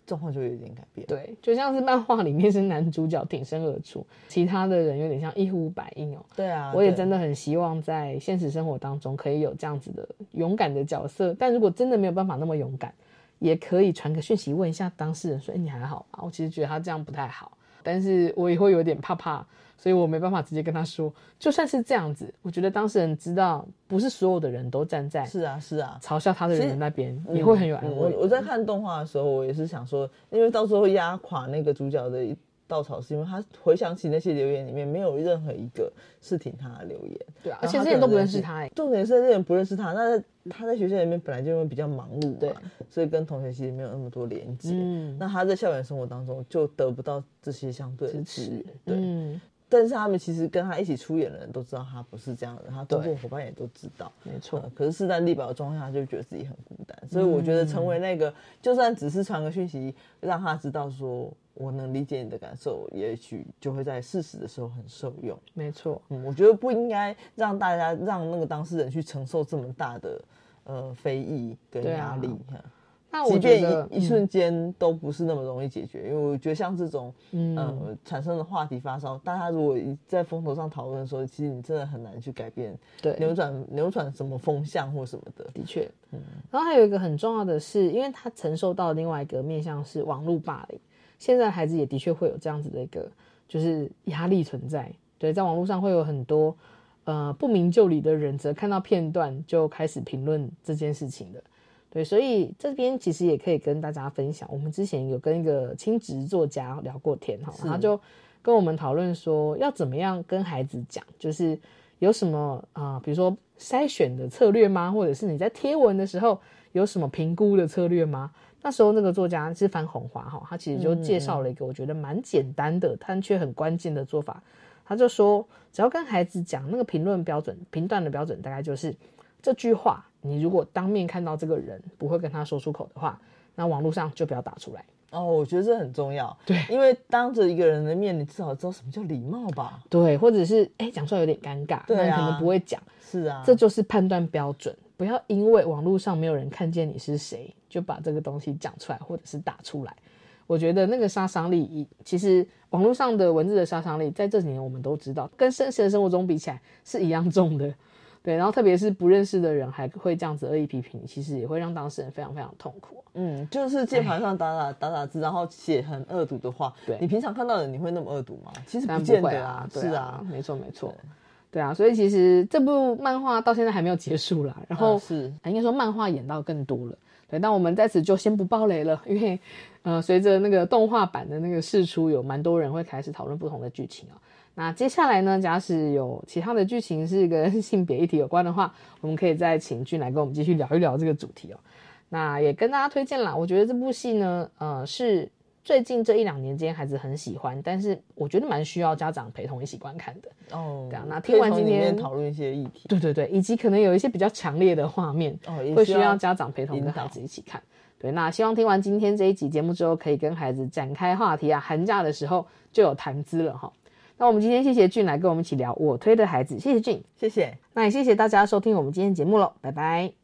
状况就会有点改变。对，就像是漫画里面是男主角挺身而出，其他的人有点像一呼百应哦。对啊，我也真的很希望在现实生活当中可以有这样子的勇敢的角色，但如果真的没有办法那么勇敢，也可以传个讯息问一下当事人说：“哎、你还好吗？”我其实觉得他这样不太好，但是我也会有点怕怕，所以我没办法直接跟他说。就算是这样子，我觉得当事人知道不是所有的人都站在是啊是啊，嘲笑他的人那边，也会很有安嗯慰。我我在看动画的时候，我也是想说，因为到时候压垮那个主角的一稻草，是因为他回想起那些留言里面，没有任何一个是挺他的留言。对啊，而且这些人都不认识他哎、重点是这些人不认识他，那他在学校里面本来就会比较忙碌对嘛，所以跟同学其实没有那么多连接。嗯那他在校园生活当中就得不到这些相对的支援。对，嗯，但是他们其实跟他一起出演的人都知道他不是这样的，他工作伙伴也都知道。没错呃可是势单力薄的状况下，他就觉得自己很孤单。所以我觉得成为那个，就算只是传个讯息，让他知道说我能理解你的感受，也许就会在适时的时候很受用。没错。嗯，我觉得不应该让大家让那个当事人去承受这么大的呃非议跟压力。哈那我即便觉得一一瞬间都不是那么容易解决，因为我觉得像这种嗯呃产生的话题发烧，大家如果一在风头上讨论的时候，其实你真的很难去改变对扭转扭转什么风向或什么的。的确，嗯然后还有一个很重要的是，因为他承受到另外一个面向是网络霸凌，现在孩子也的确会有这样子的一个就是压力存在。对，在网络上会有很多呃不明就里的人，则看到片段就开始评论这件事情的。对，所以这边其实也可以跟大家分享，我们之前有跟一个亲职作家聊过天哈，他就跟我们讨论说要怎么样跟孩子讲，就是有什么啊、比如说筛选的策略吗？或者是你在贴文的时候有什么评估的策略吗？那时候那个作家是樊红华哈，他其实就介绍了一个我觉得蛮简单的，但却很关键的做法。他就说，只要跟孩子讲那个评论标准、评断的标准，大概就是这句话，你如果当面看到这个人不会跟他说出口的话，那网络上就不要打出来。哦，我觉得这很重要。对因为当着一个人的面，你至少知道什么叫礼貌吧？对，或者是哎讲出来有点尴尬，对啊那你可能不会讲。是啊，这就是判断标准，不要因为网络上没有人看见你是谁，就把这个东西讲出来或者是打出来。我觉得那个杀伤力，一其实网络上的文字的杀伤力，在这几年我们都知道，跟真实的生活中比起来是一样重的。对，然后特别是不认识的人还会这样子恶意批评你，其实也会让当事人非常非常痛苦。嗯，就是键盘上打打打打字，然后写很恶毒的话。对你平常看到的你会那么恶毒吗？其实不会啊，对是啊，，没错没错，对啊，所以其实这部漫画到现在还没有结束啦，然后、啊是应该说漫画演到更多了，对，但我们在此就先不爆雷了，因为呃，随着那个动画版的那个释出，有蛮多人会开始讨论不同的剧情啊。那接下来呢，假使有其他的剧情是跟 [laughs] 性别议题有关的话，我们可以再请俊来跟我们继续聊一聊这个主题哦。那也跟大家推荐啦，我觉得这部戏呢，呃，是最近这一两年间孩子很喜欢，但是我觉得蛮需要家长陪同一起观看的。哦。对啊那听完今天面讨论一些议题。对对对，以及可能有一些比较强烈的画面，哦会需要家长陪同跟孩子一起看。对，那希望听完今天这一集节目之后，可以跟孩子展开话题啊，寒假的时候就有谈资了哈。那我们今天谢谢俊来跟我们一起聊我推的孩子，谢谢俊，谢谢。那也谢谢大家收听我们今天节目喽，拜拜。